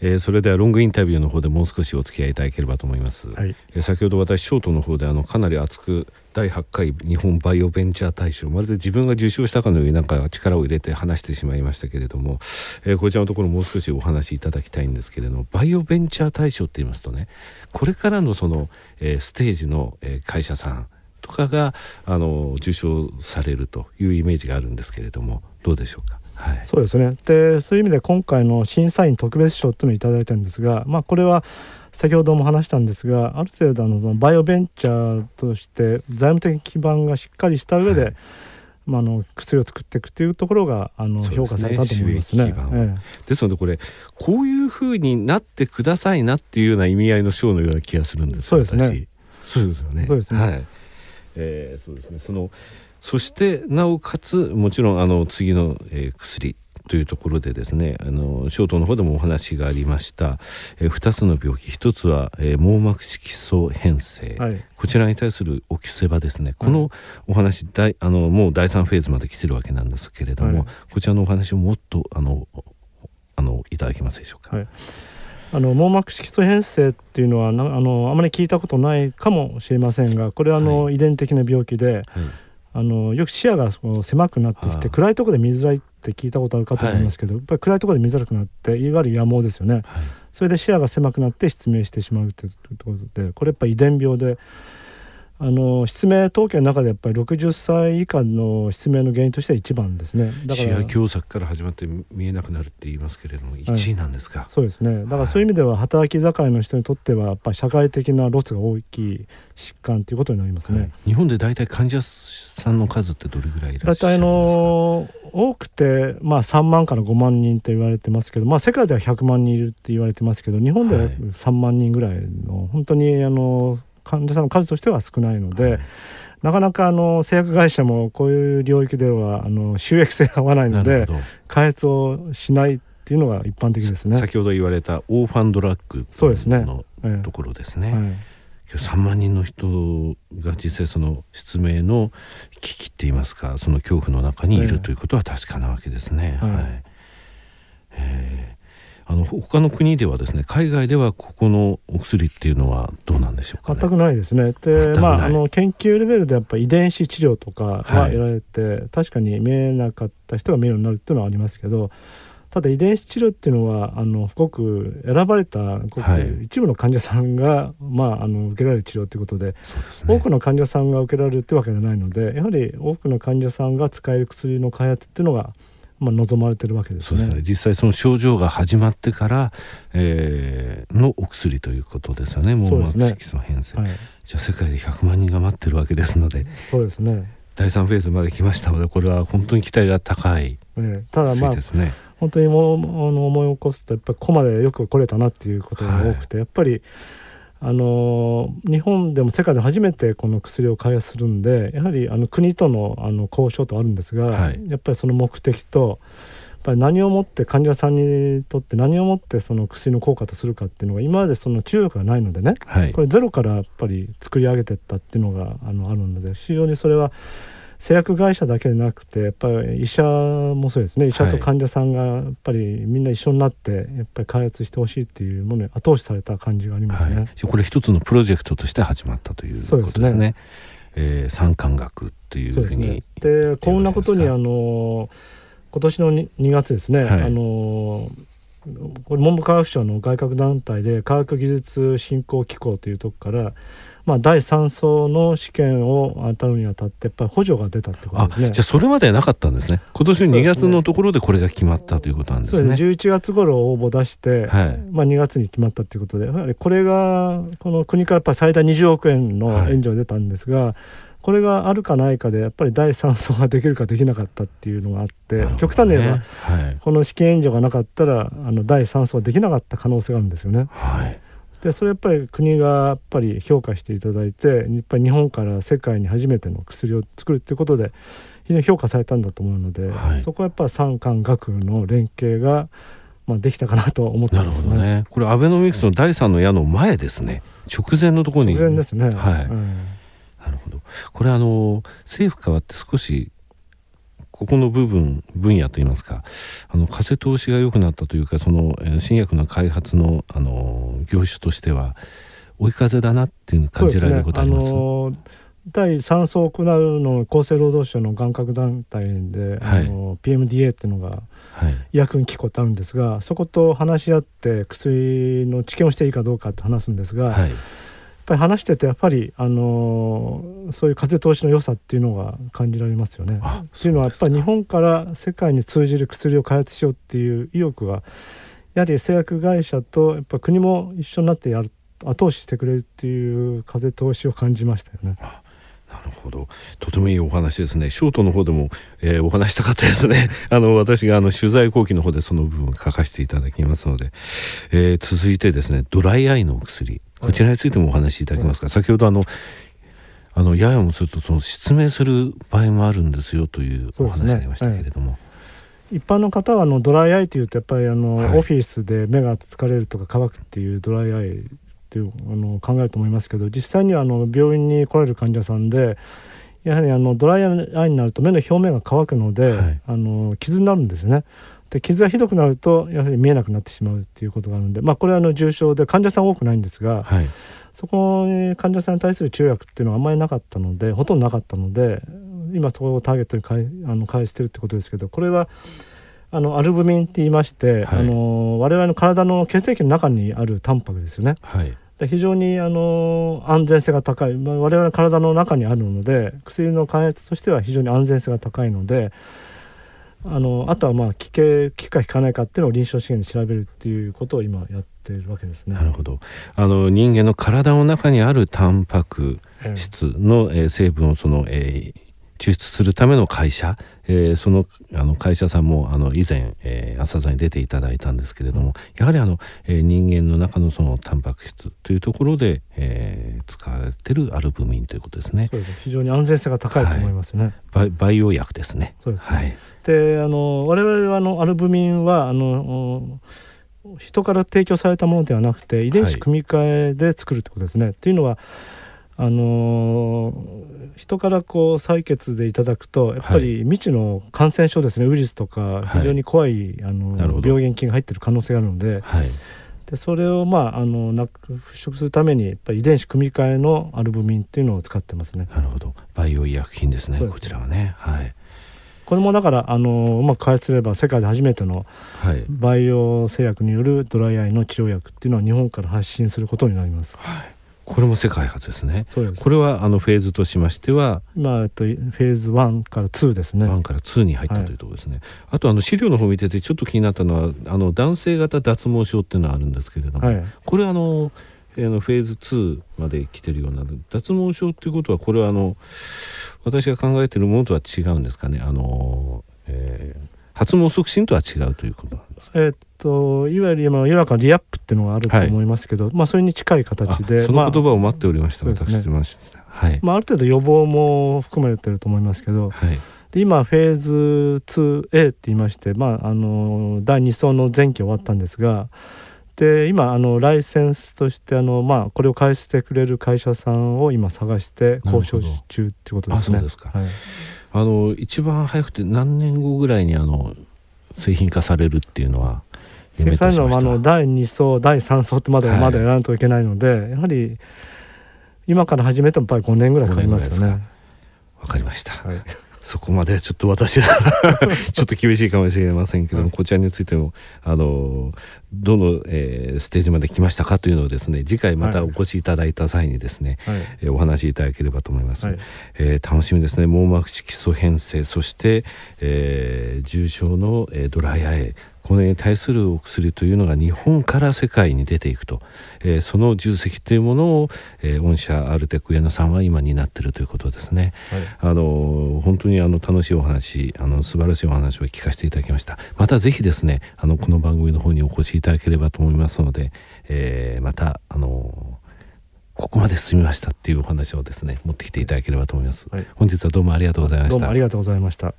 えー、それではロングインタビューの方でもう少しお付き合いいただければと思います、はい、えー、先ほど私ショートの方であのかなり熱く第8回日本バイオベンチャー大賞まるで自分が受賞したかのようになんか力を入れて話してしまいましたけれども、えー、こちらのところもう少しお話しいただきたいんですけれどもバイオベンチャー大賞って言いますとねこれからのその、えー、ステージの、えー、会社さんとかがあの受賞されるというイメージがあるんですけれどもどうでしょうか？はい、そうですねでそういう意味で今回の審査員特別賞というのを頂いたんですが、まあ、これは先ほども話したんですがある程度あのそのバイオベンチャーとして財務的基盤がしっかりした上で、はい、まあ、あの薬を作っていくというところがあの、評価されたと思いますね。ええ、ですのでこれこういうふうになってくださいなっていうような意味合いの賞のような気がするんですそうですね。そうですよね。そうですね。はい。えー、そうですね。そのそしてなおかつもちろんあの次の、えー、薬というところでですねあのショートの方でもお話がありました、えー、2つの病気。1つは、えー、網膜色素変性、はい、こちらに対するおきせばですねこのお話、はい、あのもう第3フェーズまで来てるわけなんですけれども、はい、こちらのお話をもっとあのあのいただけますでしょうか？あの網膜色素変性っていうのはあのあまり聞いたことないかもしれませんがこれはあの、遺伝的な病気で、あのよく視野が狭くなってきて、暗いところで見づらいって聞いたことあるかと思いますけど、やっぱり暗いところで見づらくなっていわゆる野毛ですよね、それで視野が狭くなって失明してしまうということでこれやっぱり遺伝病であの失明統計の中でやっぱり60歳以下の失明の原因としては一番ですね。だから。視野狭窄から始まって見えなくなるって言いますけれども1位なんですか、はい、そうですね。だからそういう意味では働き盛りの人にとってはやっぱり社会的なロスが大きい疾患ということになりますね、はい、日本で大体患者さんの数ってどれぐらいいらっしゃるんですか？大体の多くて、まあ、3万から5万人と言われてますけど、まあ、世界では100万人いるって言われてますけど日本では3万人ぐらいの、はい、本当にあの患者さんの数としては少ないので、はい、なかなかあの製薬会社もこういう領域ではあの収益性が合わないので開発をしないっていうのが一般的ですね。先ほど言われたオーファンドラッグのところですね。はい。3万人の人が実際その失明の危機って言いますかその恐怖の中にいるということは確かなわけですね。はい、はい、えあの他の国ではですね海外ではここのお薬っていうのはどうなんでしょうか、ね、全くないですね。でまああの研究レベルでやっぱ遺伝子治療とかが得られて、はい、確かに見えなかった人が見えるようになるっていうのはありますけどただ遺伝子治療っていうのはあのごく選ばれたごく一部の患者さんが、はい、まあ、あの受けられる治療ということで、ね、多くの患者さんが受けられるってわけではないのでやはり多くの患者さんが使える薬の開発っていうのがまあ、望まれてるわけですね。すね。実際その症状が始まってから、えー、のお薬ということですよね。網膜色素変性、ねはい、じゃあ世界で100万人が待ってるわけですのでそうですね。第3フェーズまで来ましたのでこれは本当に期待が高い、ね、ただまあですね。本当にもうあの思い起こすとやっぱりここまでよく来れたなっていうことが多くて、はい、やっぱりあの日本でも世界で初めてこの薬を開発するんでやはりあの国とのあの交渉とあるんですが、はい、やっぱりその目的とやっぱり何をもって患者さんにとって何をもってその薬の効果とするかっていうのが今までその治療薬がないのでね、はい、これゼロからやっぱり作り上げていったっていうのがあのあるので非常にそれは製薬会社だけでなくてやっぱり医者もそうですね。医者と患者さんがやっぱりみんな一緒になってやっぱり開発してほしいっていうものに後押しされた感じがありますね。はい、これ一つのプロジェクトとして始まったということですね。すね。えー、三感学っていうふうにで、ね、こんなことにあの今年の 2, 2月ですね、はい、あのこれ文部科学省の外郭団体で科学技術振興機構というとこからまあ、第3層の試験を当たるにあたってやっぱり補助が出たってことですね。じゃあそれまでなかったんですね。今年2月のところでこれが決まったということなんですね。そうです。ね11月頃応募出して、はい、まあ、2月に決まったということでやはりこれがこの国からやっぱ最大20億円の援助が出たんですが、はいこれがあるかないかでやっぱり第3層ができるかできなかったっていうのがあって、ね、極端に言えば、はい、この資金援助がなかったらあの第3層できなかった可能性があるんですよね。はいでそれやっぱり国がやっぱり評価していただいてやっぱり日本から世界に初めての薬を作るっていうことで非常に評価されたんだと思うので、はい、そこはやっぱり産官学の連携がまあできたかなと思ってますね。ねこれアベノミクスの第三の矢の前ですね。直前のところに。直前ですね。はい。うん、なるほど。これあの政府変わって少しここの部分分野といいますかあの風通しが良くなったというかその新薬の開発のあの業種としては追い風だなっていう感じられることあります、ね、第3層を行うの厚生労働省の眼科団体で、はい、あの PMDA っていうのが医薬品機構ってあるんですが、そこと話し合って薬の治験をしていいかどうかって話すんですが、はい、ぱり話しててやっぱりあのそういう風通しの良さっていうのが感じられますよね。っていうのはやっぱり日本から世界に通じる薬を開発しようっていう意欲がやはり製薬会社とやっぱ国も一緒になってやる後押ししてくれるっていう風通しを感じましたよね。なるほど。とてもいいお話ですね。ショートの方でも、えー、お話したかったですね。あの私があの取材後期の方でその部分を書かせていただきますので、えー、続いてですねドライアイのお薬こちらについてもお話しいただけますか、はい、先ほどあのあのややもするとその失明する場合もあるんですよというお話ありましたけれども。一般の方はあのドライアイというとやっぱりあの、はい、オフィスで目が疲れるとか乾くっていうドライアイっていうあの考えると思いますけど実際にはあの病院に来られる患者さんでやはりあのドライアイになると目の表面が乾くので、はい、あの傷になるんですよね。で傷がひどくなるとやはり見えなくなってしまうっていうことがあるんで、まあ、これはあの重症で患者さん多くないんですが、はい、そこに患者さんに対する治療薬っていうのはあんまりなかったのでほとんどなかったので今そこをターゲットにかいあの返してるってことですけどこれはあのアルブミンって言いまして、はい、あの我々の体の血液の中にあるタンパクですよね。はい。非常にあの安全性が高い、まあ、我々の体の中にあるので薬の開発としては非常に安全性が高いのであのあとはまあ効け効くか効かないかっていうのを臨床試験で調べるっていうことを今やっているわけですね。なるほどあの人間の体の中にあるタンパク質の、えー、成分をその、えー、抽出するための会社、えー、そのあの会社さんもあの以前、えー、朝座に出ていただいたんですけれども、やはりあの、えー、人間の中のそのタンパク質というところで、えー、使われてるアルブミンということですね。そうです非常に安全性が高いと思いますね。はい、培養薬ですね。そうです、ね、はい。で、あの我々はあのアルブミンはあの人から提供されたものではなくて遺伝子組み換えで作るってことですね。はい、っていうのはあの人からこう採血でいただくとやっぱり未知の感染症ですね、ウイルスとか非常に怖い、あの病原菌が入ってる可能性があるので,、でそれをまああのなく払拭するためにやっぱり遺伝子組み換えのアルブミンっていうのを使ってますね。なるほど。培養医薬品ですねこちらはね。はい。これもだからあのうまく開発すれば世界で初めての培養製薬によるドライアイの治療薬っていうのは日本から発信することになります。はいこれも世界初ですね。そうですこれはあのフェーズとしましては、まあえっとフェーズ1から2ですね。1から2に入ったというところですね。はい、あとあの資料の方見ててちょっと気になったのはあの男性型脱毛症っていうのはあるんですけれども、はい、これあの。あのフェーズ2まで来てるような脱毛症っていうことはこれはあの私が考えているものとは違うんですかねあの、えー、発毛促進とは違うということえー、といわゆる今世の中リアップっていうのがあると思いますけど、はい、まあそれに近い形でその言葉を待っておりました、まあ、私ね、はい。まあ、ある程度予防も含めてると思いますけど、はい、で今フェーズ 2A って言いまして、まあ、あの第2層の前期終わったんですがで今あのライセンスとしてあの、まあ、これを返してくれる会社さんを今探して交渉中っていうことですね。あそうですか、はい。あの一番早くて何年後ぐらいにあの製品化されるっていうのは生産のあの第2層第3層ってまだまだやらないといけないので、はい、やはり今から始めてもやっぱり5年ぐらいかかりますよね。わかりました。はいそこまでちょっと私は ちょっと厳しいかもしれませんけども、こちらについてもあのどの、えー、ステージまで来ましたかというのをですね次回またお越しいただいた際にですね、はい、えー、お話しいただければと思います、はい、えー、楽しみですね。網膜色素変性そして、えー、重症の、えー、ドライアイこれに対するお薬というのが日本から世界に出ていくと、えー、その重責というものを、えー、御社アルテック上野さんは今担っているということですね。はい、あの本当にあの楽しいお話あの素晴らしいお話を聞かせていただきました。またぜひですねあのこの番組の方にお越しいただければと思いますので、えー、またあのここまで進みましたっていうお話をですね持ってきていただければと思います、はい、本日はどうもありがとうございました。どうもありがとうございました